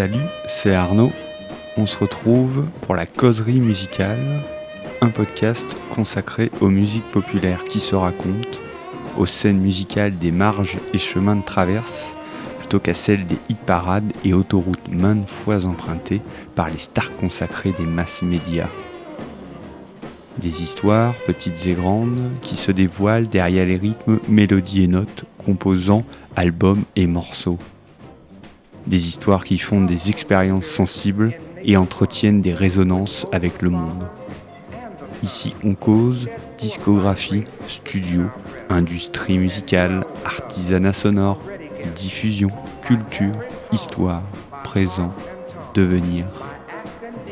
Salut, c'est Arnaud. On se retrouve pour la causerie musicale, un podcast consacré aux musiques populaires qui se racontent, aux scènes musicales des marges et chemins de traverse, plutôt qu'à celles des hit parades et autoroutes maintes fois empruntées par les stars consacrées des masses médias. Des histoires, petites et grandes, qui se dévoilent derrière les rythmes, mélodies et notes composant albums et morceaux. Des histoires qui font des expériences sensibles et entretiennent des résonances avec le monde. Ici, on cause discographie, studio, industrie musicale, artisanat sonore, diffusion, culture, histoire, présent, devenir.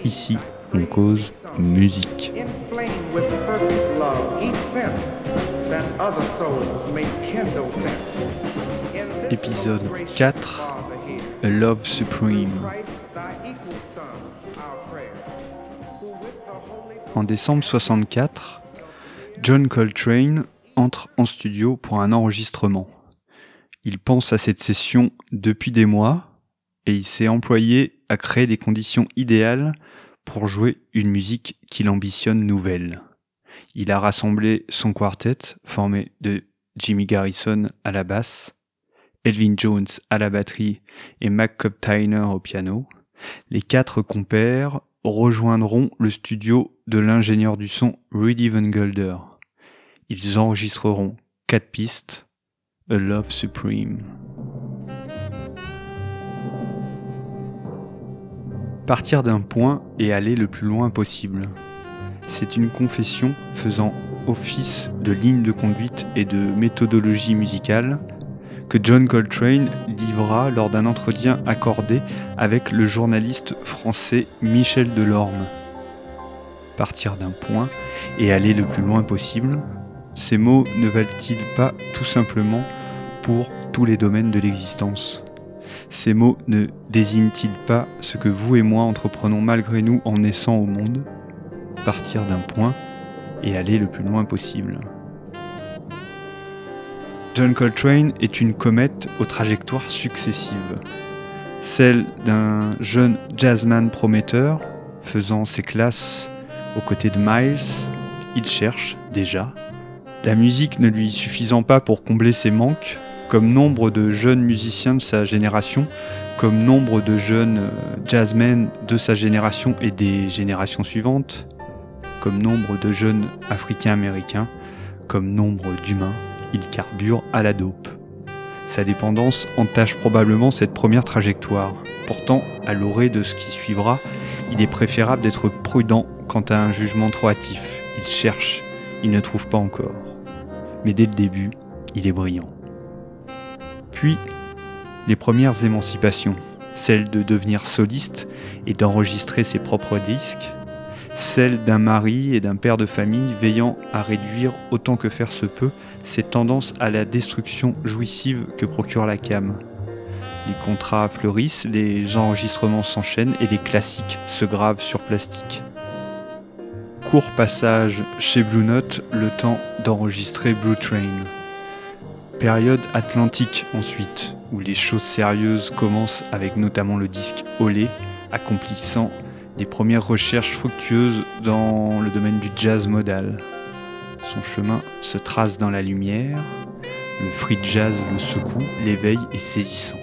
Ici, on cause musique. Épisode 4 A Love Supreme. En décembre 64, John Coltrane entre en studio pour un enregistrement. Il pense à cette session depuis des mois et il s'est employé à créer des conditions idéales pour jouer une musique qu'il ambitionne nouvelle. Il a rassemblé son quartet formé de Jimmy Garrison à la basse, Elvin Jones à la batterie et Mac Tyner au piano. Les quatre compères rejoindront le studio de l'ingénieur du son Rudy Van Gulder. Ils enregistreront quatre pistes, A Love Supreme. Partir d'un point et aller le plus loin possible. C'est une confession faisant office de ligne de conduite et de méthodologie musicale que John Coltrane livra lors d'un entretien accordé avec le journaliste français Michel Delorme. Partir d'un point et aller le plus loin possible, ces mots ne valent-ils pas tout simplement pour tous les domaines de l'existence? Ces mots ne désignent-ils pas ce que vous et moi entreprenons malgré nous en naissant au monde? Partir d'un point et aller le plus loin possible. John Coltrane est une comète aux trajectoires successives. Celle d'un jeune jazzman prometteur faisant ses classes aux côtés de Miles, il cherche déjà. La musique ne lui suffisant pas pour combler ses manques, comme nombre de jeunes musiciens de sa génération, comme nombre de jeunes jazzmen de sa génération et des générations suivantes, comme nombre de jeunes africains-américains, comme nombre d'humains il carbure à la dope. Sa dépendance entache probablement cette première trajectoire. Pourtant, à l'orée de ce qui suivra, il est préférable d'être prudent quant à un jugement trop hâtif. Il cherche, il ne trouve pas encore. Mais dès le début, il est brillant. Puis, les premières émancipations, celle de devenir soliste et d'enregistrer ses propres disques, celle d'un mari et d'un père de famille veillant à réduire autant que faire se peut ces tendances à la destruction jouissive que procure la cam. Les contrats fleurissent, les enregistrements s'enchaînent et les classiques se gravent sur plastique. Court passage chez Blue Note, le temps d'enregistrer Blue Train. Période atlantique ensuite, où les choses sérieuses commencent avec notamment le disque Olé, accomplissant des premières recherches fructueuses dans le domaine du jazz modal. Son chemin se trace dans la lumière, le free jazz le secoue, l'éveil est saisissant.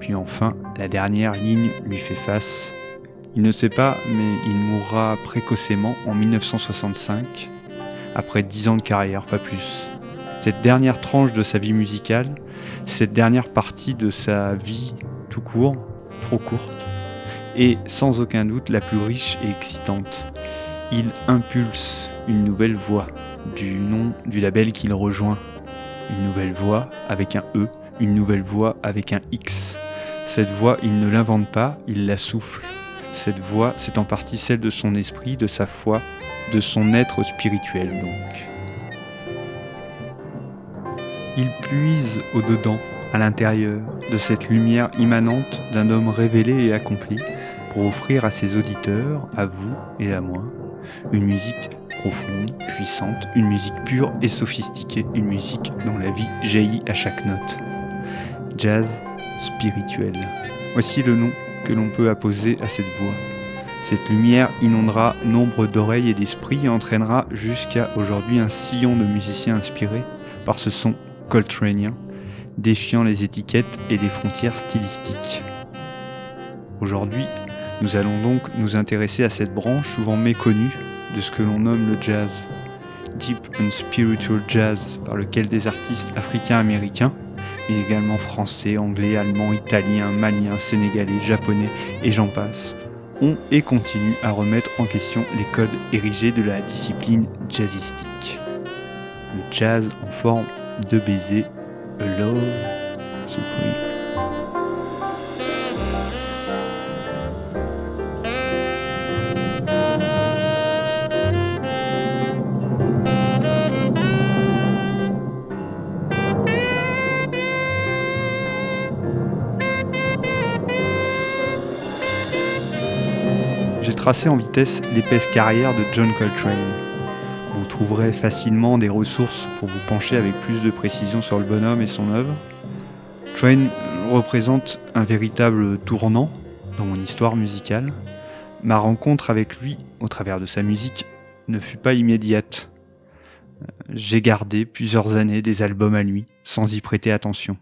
Puis enfin, la dernière ligne lui fait face. Il ne sait pas, mais il mourra précocement en 1965, après dix ans de carrière, pas plus. Cette dernière tranche de sa vie musicale, cette dernière partie de sa vie tout court, trop courte, et sans aucun doute la plus riche et excitante. Il impulse une nouvelle voix du nom du label qu'il rejoint. Une nouvelle voix avec un E, une nouvelle voix avec un X. Cette voix, il ne l'invente pas, il la souffle. Cette voix, c'est en partie celle de son esprit, de sa foi, de son être spirituel donc. Il puise au-dedans, à l'intérieur, de cette lumière immanente d'un homme révélé et accompli, pour offrir à ses auditeurs, à vous et à moi, une musique profonde, puissante, une musique pure et sophistiquée, une musique dont la vie jaillit à chaque note. Jazz spirituel. Voici le nom que l'on peut apposer à cette voix. Cette lumière inondera nombre d'oreilles et d'esprits et entraînera jusqu'à aujourd'hui un sillon de musiciens inspirés par ce son coltraneien, défiant les étiquettes et les frontières stylistiques. Aujourd'hui, nous allons donc nous intéresser à cette branche souvent méconnue de ce que l'on nomme le jazz. Deep and Spiritual Jazz, par lequel des artistes africains-américains, mais également français, anglais, allemands, italiens, maliens, sénégalais, japonais et j'en passe, ont et continuent à remettre en question les codes érigés de la discipline jazzistique. Le jazz en forme de baiser, love. J'ai tracé en vitesse l'épaisse carrière de John Coltrane. Vous trouverez facilement des ressources pour vous pencher avec plus de précision sur le bonhomme et son œuvre. Train représente un véritable tournant dans mon histoire musicale. Ma rencontre avec lui, au travers de sa musique, ne fut pas immédiate. J'ai gardé plusieurs années des albums à lui, sans y prêter attention.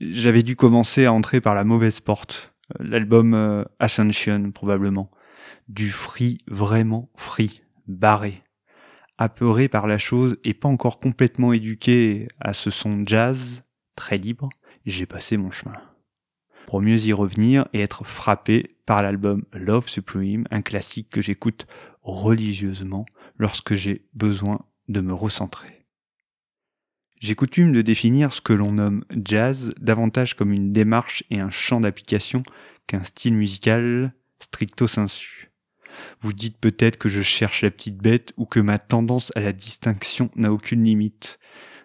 J'avais dû commencer à entrer par la mauvaise porte, l'album euh, Ascension probablement du free vraiment free, barré. Apeuré par la chose et pas encore complètement éduqué à ce son jazz, très libre, j'ai passé mon chemin. Pour mieux y revenir et être frappé par l'album Love Supreme, un classique que j'écoute religieusement lorsque j'ai besoin de me recentrer. J'ai coutume de définir ce que l'on nomme jazz davantage comme une démarche et un champ d'application qu'un style musical stricto sensu. Vous dites peut-être que je cherche la petite bête ou que ma tendance à la distinction n'a aucune limite.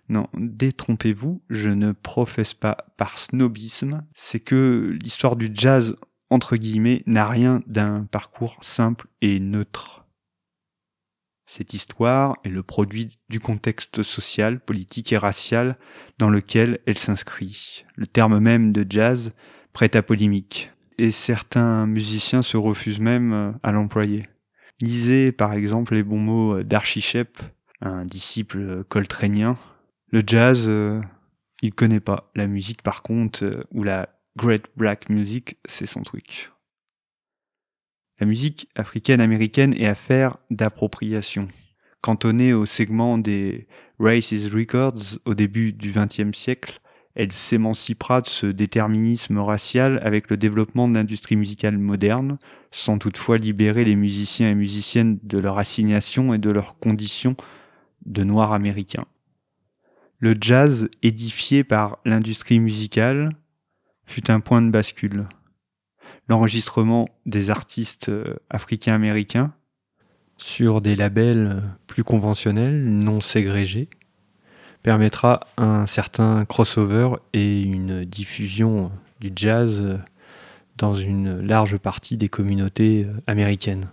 Non, détrompez-vous, je ne professe pas par snobisme, c'est que l'histoire du jazz, entre guillemets, n'a rien d'un parcours simple et neutre. Cette histoire est le produit du contexte social, politique et racial dans lequel elle s'inscrit. Le terme même de jazz prête à polémique et certains musiciens se refusent même euh, à l'employer. Lisez par exemple les bons mots euh, d'Archie Shep, un disciple euh, coltranien. Le jazz, il connaît pas. La musique par contre, ou la Great Black Music, c'est son truc. La musique africaine-américaine est affaire d'appropriation. Cantonnée au segment des Races Records au début du XXe siècle, elle s'émancipera de ce déterminisme racial avec le développement de l'industrie musicale moderne, sans toutefois libérer les musiciens et musiciennes de leur assignation et de leurs conditions de noirs américains. Le jazz, édifié par l'industrie musicale, fut un point de bascule. L'enregistrement des artistes euh, africains-américains sur des labels plus conventionnels, non ségrégés, permettra un certain crossover et une diffusion du jazz dans une large partie des communautés américaines.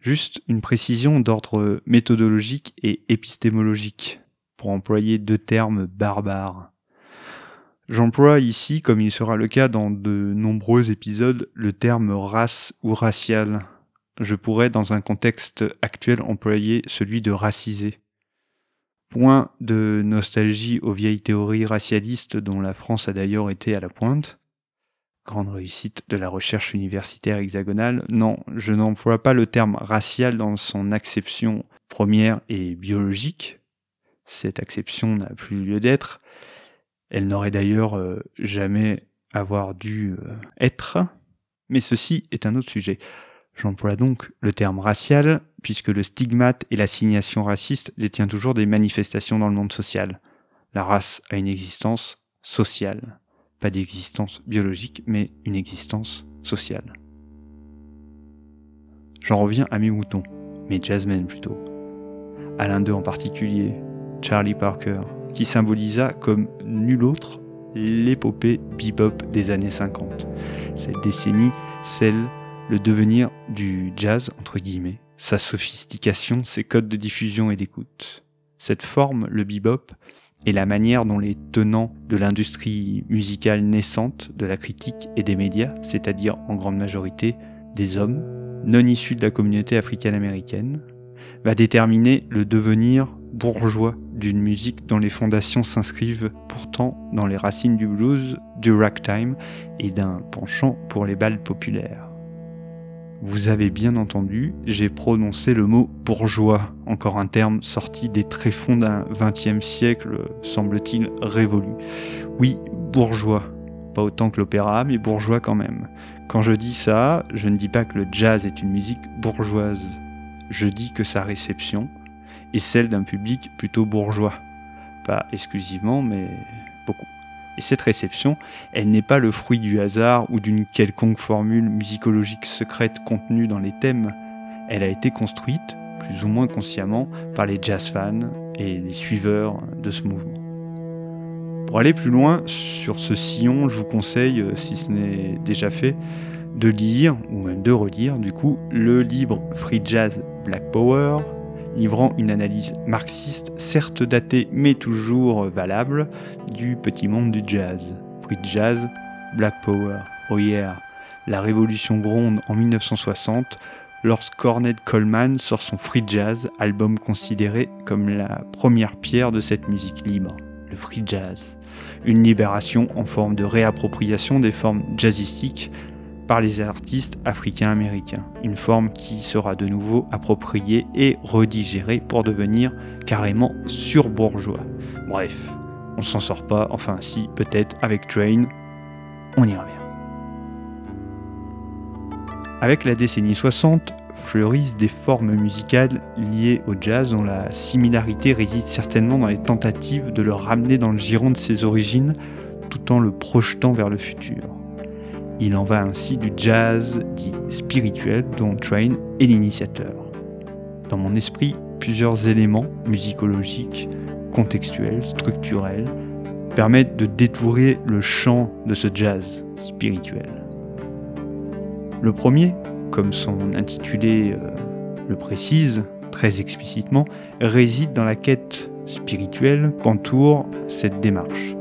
Juste une précision d'ordre méthodologique et épistémologique, pour employer deux termes barbares. J'emploie ici, comme il sera le cas dans de nombreux épisodes, le terme race ou racial. Je pourrais, dans un contexte actuel, employer celui de racisé. Point de nostalgie aux vieilles théories racialistes dont la France a d'ailleurs été à la pointe. Grande réussite de la recherche universitaire hexagonale. Non, je n'emploie pas le terme racial dans son acception première et biologique. Cette acception n'a plus lieu d'être. Elle n'aurait d'ailleurs euh, jamais avoir dû euh, être. Mais ceci est un autre sujet. J'emploie donc le terme racial, puisque le stigmate et l'assignation raciste détient toujours des manifestations dans le monde social. La race a une existence sociale, pas d'existence biologique, mais une existence sociale. J'en reviens à mes moutons, mes jazzmen plutôt. À l'un d'eux en particulier, Charlie Parker, qui symbolisa comme nul autre l'épopée bebop des années 50. Cette décennie, celle le devenir du jazz, entre guillemets, sa sophistication, ses codes de diffusion et d'écoute. Cette forme, le bebop, est la manière dont les tenants de l'industrie musicale naissante, de la critique et des médias, c'est-à-dire en grande majorité des hommes, non issus de la communauté africaine-américaine, va déterminer le devenir bourgeois d'une musique dont les fondations s'inscrivent pourtant dans les racines du blues, du ragtime et d'un penchant pour les balles populaires. Vous avez bien entendu, j'ai prononcé le mot bourgeois, encore un terme sorti des tréfonds d'un XXe siècle, semble-t-il, révolu. Oui, bourgeois. Pas autant que l'opéra, mais bourgeois quand même. Quand je dis ça, je ne dis pas que le jazz est une musique bourgeoise. Je dis que sa réception est celle d'un public plutôt bourgeois. Pas exclusivement, mais beaucoup. Et cette réception, elle n'est pas le fruit du hasard ou d'une quelconque formule musicologique secrète contenue dans les thèmes. Elle a été construite, plus ou moins consciemment, par les jazz fans et les suiveurs de ce mouvement. Pour aller plus loin sur ce sillon, je vous conseille, euh, si ce n'est déjà fait, de lire, ou même de relire du coup, le livre Free Jazz Black Power livrant une analyse marxiste, certes datée mais toujours valable, du petit monde du jazz. Free jazz, Black Power, oh yeah, la révolution gronde en 1960 lorsqu'Ornette Coleman sort son Free Jazz, album considéré comme la première pierre de cette musique libre, le Free Jazz. Une libération en forme de réappropriation des formes jazzistiques par les artistes africains-américains, une forme qui sera de nouveau appropriée et redigérée pour devenir carrément surbourgeois. Bref, on s'en sort pas, enfin si, peut-être avec Train, on y revient. Avec la décennie 60, fleurissent des formes musicales liées au jazz dont la similarité réside certainement dans les tentatives de le ramener dans le giron de ses origines tout en le projetant vers le futur. Il en va ainsi du jazz dit spirituel dont Train est l'initiateur. Dans mon esprit, plusieurs éléments musicologiques, contextuels, structurels, permettent de détourer le chant de ce jazz spirituel. Le premier, comme son intitulé euh, le précise très explicitement, réside dans la quête spirituelle qu'entoure cette démarche.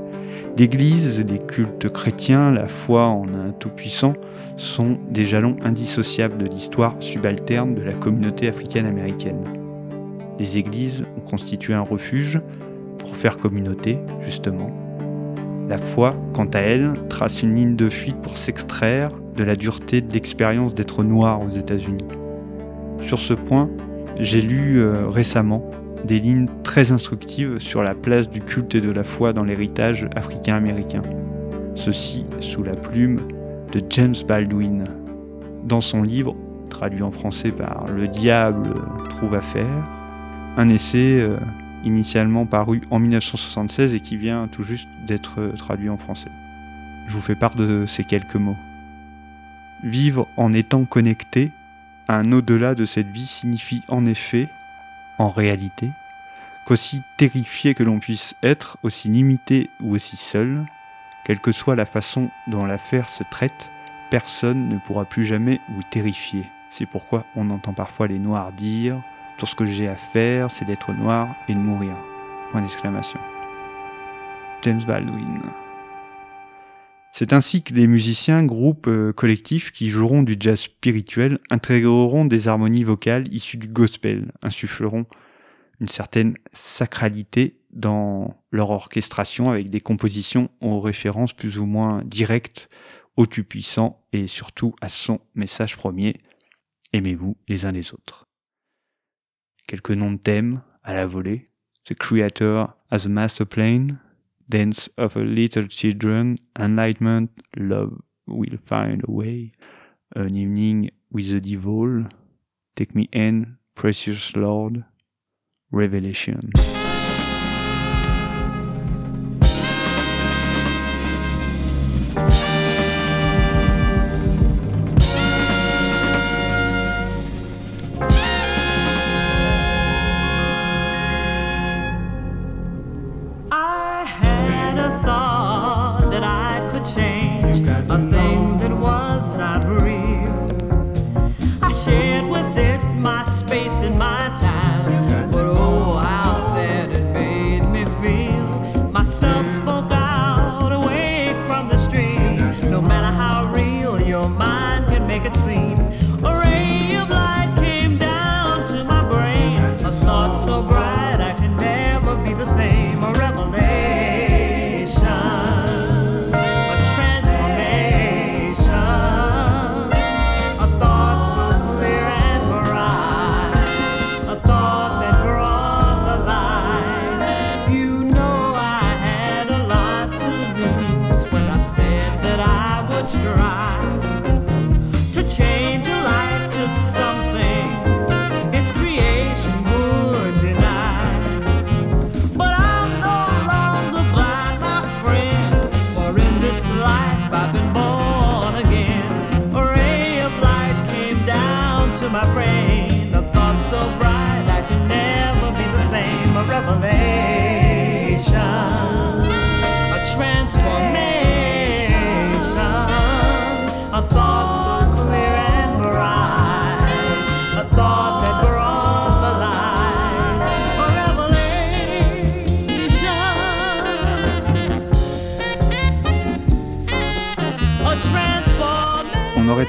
L'Église, les cultes chrétiens, la foi en un Tout-Puissant sont des jalons indissociables de l'histoire subalterne de la communauté africaine-américaine. Les églises ont constitué un refuge pour faire communauté, justement. La foi, quant à elle, trace une ligne de fuite pour s'extraire de la dureté de l'expérience d'être noir aux États-Unis. Sur ce point, j'ai lu euh, récemment des lignes très instructives sur la place du culte et de la foi dans l'héritage africain-américain. Ceci sous la plume de James Baldwin. Dans son livre, traduit en français par Le diable trouve à faire, un essai euh, initialement paru en 1976 et qui vient tout juste d'être traduit en français. Je vous fais part de ces quelques mots. Vivre en étant connecté à un au-delà de cette vie signifie en effet en réalité, qu'aussi terrifié que l'on puisse être, aussi limité ou aussi seul, quelle que soit la façon dont l'affaire se traite, personne ne pourra plus jamais vous terrifier. C'est pourquoi on entend parfois les noirs dire Tout ce que j'ai à faire, c'est d'être noir et de mourir. Point d'exclamation. James Baldwin. C'est ainsi que les musiciens, groupes, euh, collectifs qui joueront du jazz spirituel intégreront des harmonies vocales issues du gospel, insuffleront une certaine sacralité dans leur orchestration avec des compositions aux références plus ou moins directes au Tout-Puissant et surtout à son message premier Aimez-vous les uns les autres. Quelques noms de thèmes à la volée The Creator as a Master Plane, Dance of a Little Children, Enlightenment, Love Will Find a Way, An Evening with the Devil, Take Me In, Precious Lord, Revelation. self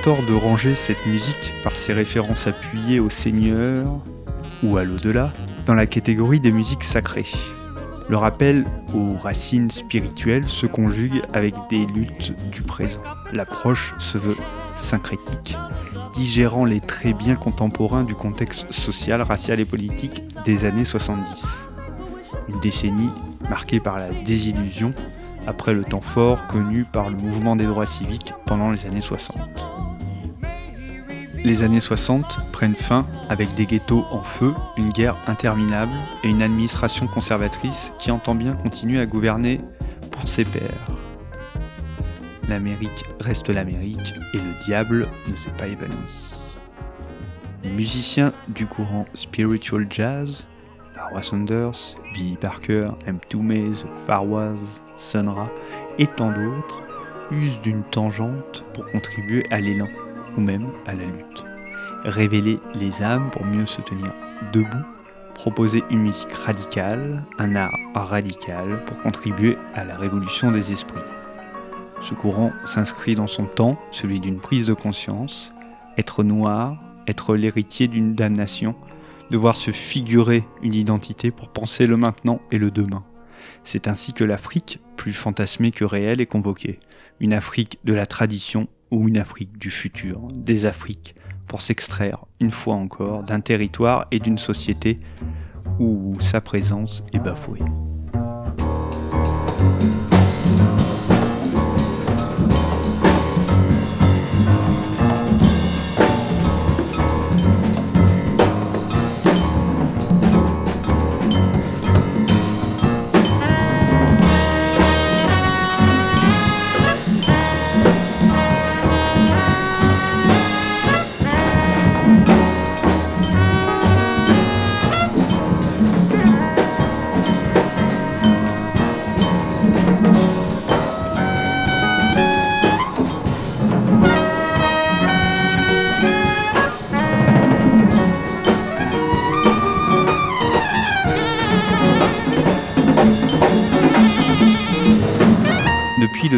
de ranger cette musique par ses références appuyées au Seigneur ou à l'au-delà dans la catégorie des musiques sacrées. Le rappel aux racines spirituelles se conjugue avec des luttes du présent. L'approche se veut syncrétique, digérant les traits bien contemporains du contexte social, racial et politique des années 70. Une décennie marquée par la désillusion après le temps fort connu par le mouvement des droits civiques pendant les années 60. Les années 60 prennent fin avec des ghettos en feu, une guerre interminable et une administration conservatrice qui entend bien continuer à gouverner pour ses pairs. L'Amérique reste l'Amérique et le diable ne s'est pas évanoui. Musiciens du courant spiritual jazz, Laura Saunders, Billy Parker, M. Toomey, Farwaz, Sonra et tant d'autres, usent d'une tangente pour contribuer à l'élan ou même à la lutte. Révéler les âmes pour mieux se tenir debout, proposer une musique radicale, un art radical pour contribuer à la révolution des esprits. Ce courant s'inscrit dans son temps, celui d'une prise de conscience, être noir, être l'héritier d'une damnation, devoir se figurer une identité pour penser le maintenant et le demain. C'est ainsi que l'Afrique, plus fantasmée que réelle, est convoquée. Une Afrique de la tradition ou une Afrique du futur, des Afriques, pour s'extraire, une fois encore, d'un territoire et d'une société où sa présence est bafouée.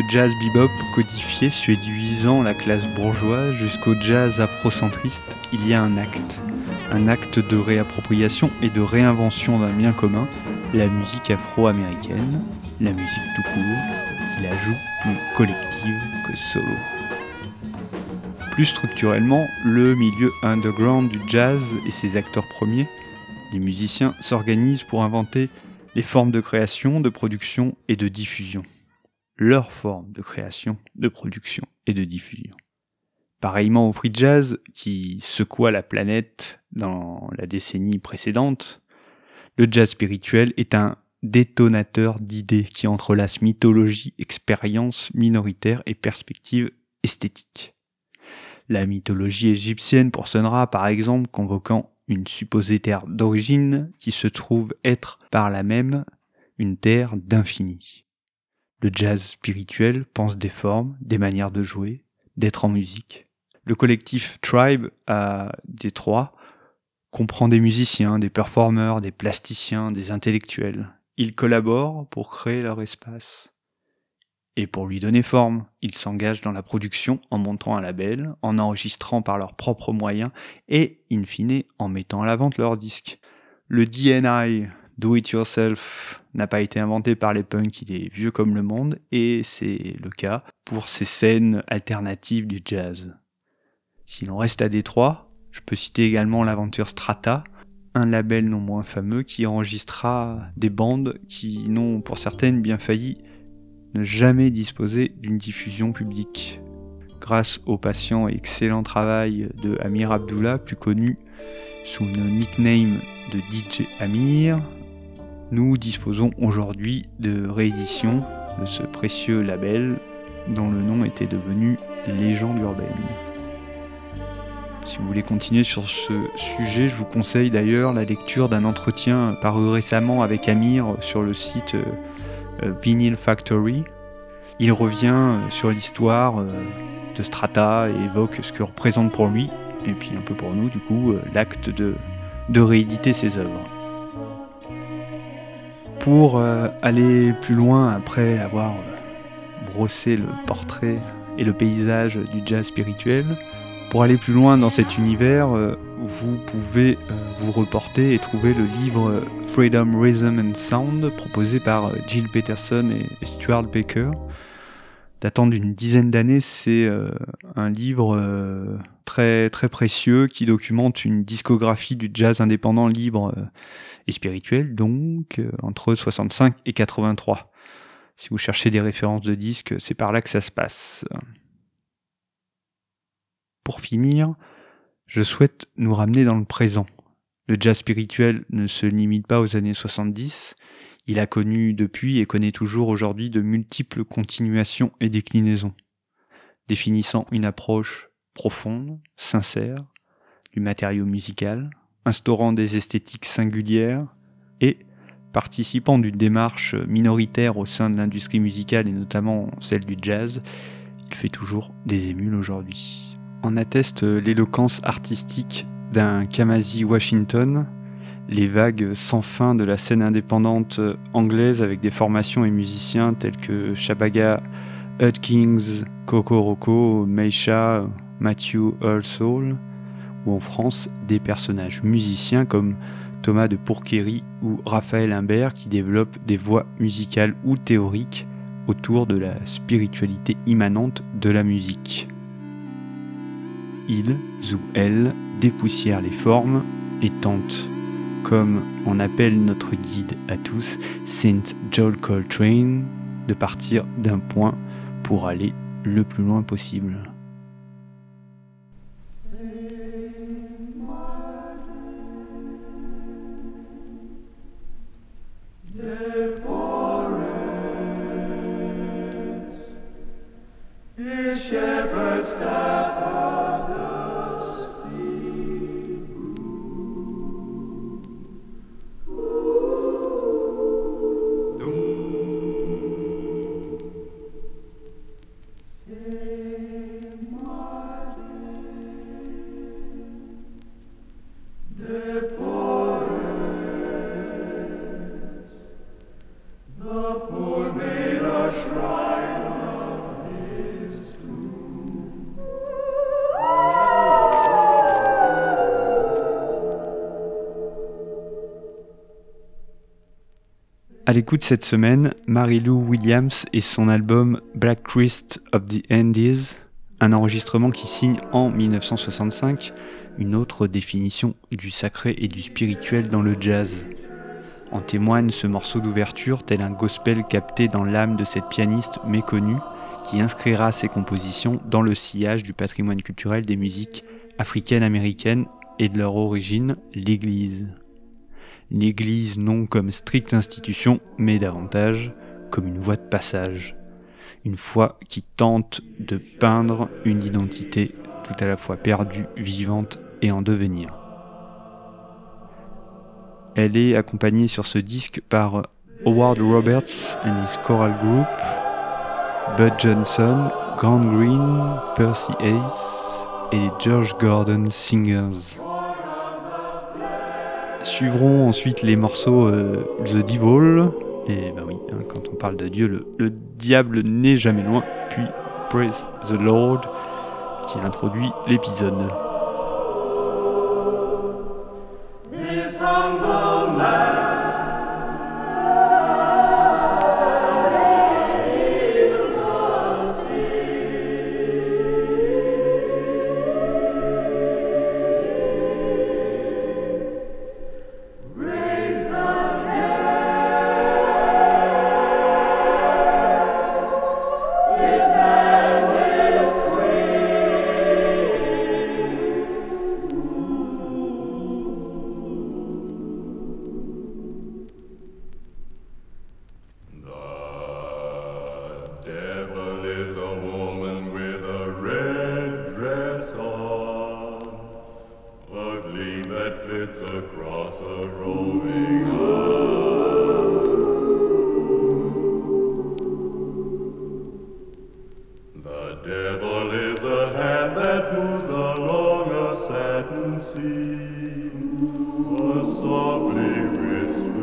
Jazz bebop codifié séduisant la classe bourgeoise jusqu'au jazz afrocentriste, il y a un acte. Un acte de réappropriation et de réinvention d'un bien commun, la musique afro-américaine, la musique tout court, qui la joue plus collective que solo. Plus structurellement, le milieu underground du jazz et ses acteurs premiers, les musiciens, s'organisent pour inventer les formes de création, de production et de diffusion leur forme de création, de production et de diffusion. Pareillement au free jazz qui secoua la planète dans la décennie précédente, le jazz spirituel est un détonateur d'idées qui entrelace mythologie, expérience minoritaire et perspective esthétique. La mythologie égyptienne pour Sonra, par exemple, convoquant une supposée terre d'origine qui se trouve être par là même une terre d'infini. Le jazz spirituel pense des formes, des manières de jouer, d'être en musique. Le collectif Tribe à Détroit comprend des musiciens, des performeurs, des plasticiens, des intellectuels. Ils collaborent pour créer leur espace. Et pour lui donner forme, ils s'engagent dans la production en montant un label, en enregistrant par leurs propres moyens et, in fine, en mettant à la vente leurs disques. Le DNI, Do It Yourself, n'a pas été inventé par les punks, il est vieux comme le monde, et c'est le cas pour ces scènes alternatives du jazz. Si l'on reste à Détroit, je peux citer également l'aventure Strata, un label non moins fameux qui enregistra des bandes qui n'ont pour certaines bien failli ne jamais disposer d'une diffusion publique. Grâce au patient et excellent travail de Amir Abdullah, plus connu sous le nickname de DJ Amir, nous disposons aujourd'hui de réédition de ce précieux label dont le nom était devenu Légende urbaine. Si vous voulez continuer sur ce sujet, je vous conseille d'ailleurs la lecture d'un entretien paru récemment avec Amir sur le site euh, euh, Vinyl Factory. Il revient euh, sur l'histoire de Strata et évoque ce que représente pour lui, et puis un peu pour nous du coup, l'acte de, de rééditer ses œuvres. Pour aller plus loin après avoir brossé le portrait et le paysage du jazz spirituel, pour aller plus loin dans cet univers, euh, vous pouvez euh, vous reporter et trouver le livre euh, Freedom, Rhythm and Sound proposé par Jill Peterson et Stuart Baker. Datant d'une dizaine d'années, c'est un livre très très précieux qui documente une discographie du jazz indépendant libre et spirituel, donc entre 65 et 83. Si vous cherchez des références de disques, c'est par là que ça se passe. Pour finir, je souhaite nous ramener dans le présent. Le jazz spirituel ne se limite pas aux années 70, il a connu depuis et connaît toujours aujourd'hui de multiples continuations et déclinaisons, définissant une approche profonde, sincère, du matériau musical, instaurant des esthétiques singulières et participant d'une démarche minoritaire au sein de l'industrie musicale et notamment celle du jazz, il fait toujours des émules aujourd'hui. En atteste l'éloquence artistique d'un Kamasi Washington, les vagues sans fin de la scène indépendante anglaise avec des formations et musiciens tels que Shabaga Hudkins, Coco Rocco, Meisha, Matthew Earl Soul, en France des personnages musiciens comme Thomas de Pourquerie ou Raphaël Imbert qui développent des voix musicales ou théoriques autour de la spiritualité immanente de la musique ils ou elles dépoussièrent les formes et tentent, comme en appelle notre guide à tous, Saint Joel Coltrane, de partir d'un point pour aller le plus loin possible. À l'écoute cette semaine, Mary-Lou Williams et son album Black Christ of the Andes, un enregistrement qui signe en 1965 une autre définition du sacré et du spirituel dans le jazz. En témoigne ce morceau d'ouverture tel un gospel capté dans l'âme de cette pianiste méconnue qui inscrira ses compositions dans le sillage du patrimoine culturel des musiques africaines américaines et de leur origine, l'Église l'Église non comme stricte institution, mais davantage comme une voie de passage, une foi qui tente de peindre une identité tout à la fois perdue, vivante et en devenir. Elle est accompagnée sur ce disque par Howard Roberts and his choral group, Bud Johnson, Grant Green, Percy Ace et George Gordon Singers. Suivront ensuite les morceaux euh, The Devil, Et ben oui, hein, quand on parle de Dieu, le, le diable n'est jamais loin. Puis Praise the Lord qui introduit l'épisode. And see a softly whisper.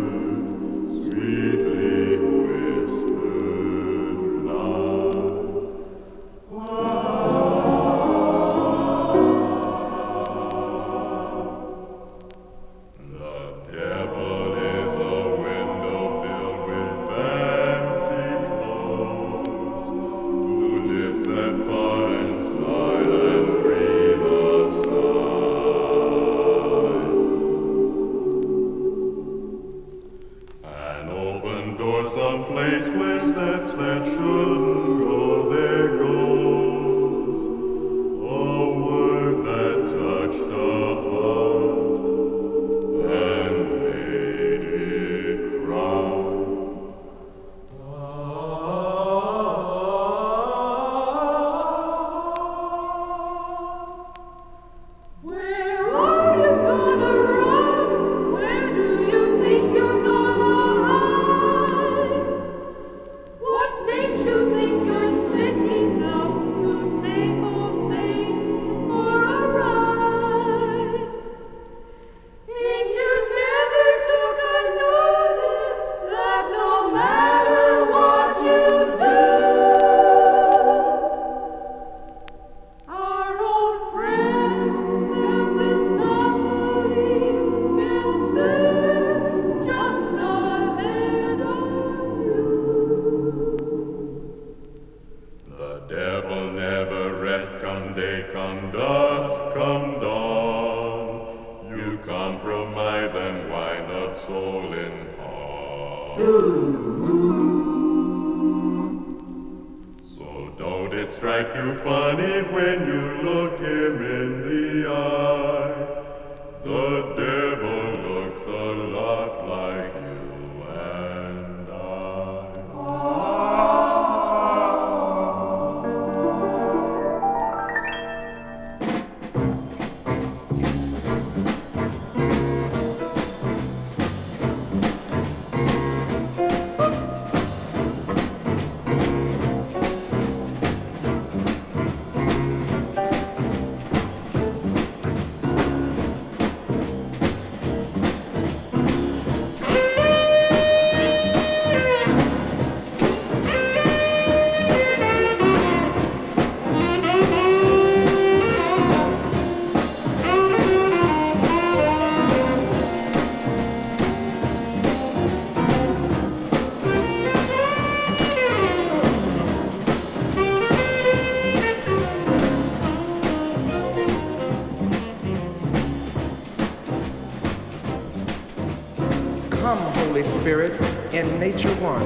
Come, Holy Spirit, in nature one,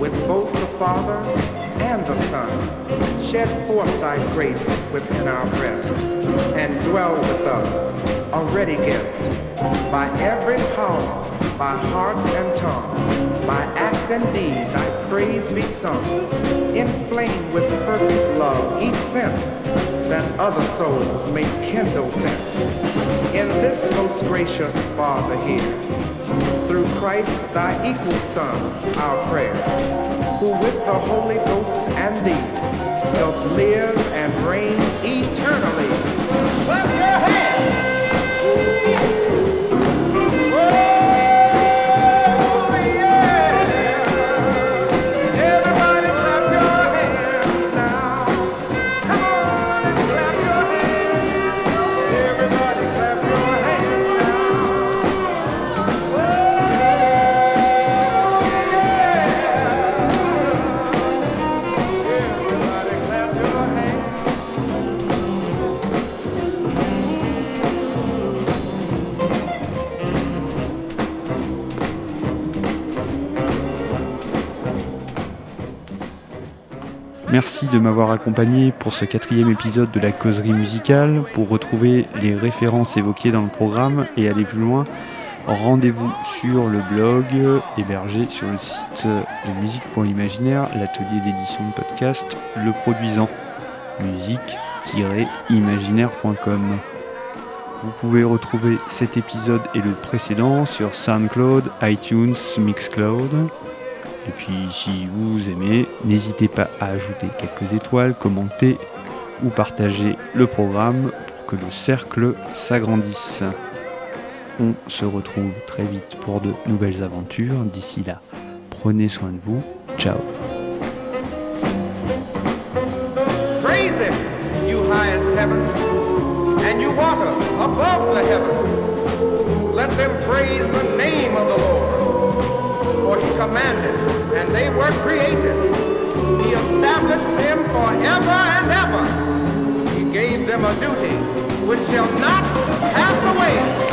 with both the Father and the Son. Shed forth thy grace within our breast, and dwell with us, a ready guest, by every power, by heart and tongue, by act and deed, thy praise be sung. Inflame with perfect love each sense, that other souls may kindle thence. In this most gracious Father here, through Christ thy equal Son, our prayer, who with the Holy Ghost and thee doth live and reign de m'avoir accompagné pour ce quatrième épisode de la causerie musicale. Pour retrouver les références évoquées dans le programme et aller plus loin, rendez-vous sur le blog hébergé sur le site de Musique pour l'Imaginaire, l'atelier d'édition de podcast Le Produisant, musique-imaginaire.com. Vous pouvez retrouver cet épisode et le précédent sur SoundCloud, iTunes, Mixcloud. Et puis si vous aimez, n'hésitez pas à ajouter quelques étoiles, commenter ou partager le programme pour que le cercle s'agrandisse. On se retrouve très vite pour de nouvelles aventures. D'ici là, prenez soin de vous. Ciao. and they were created. He established them forever and ever. He gave them a duty which shall not pass away.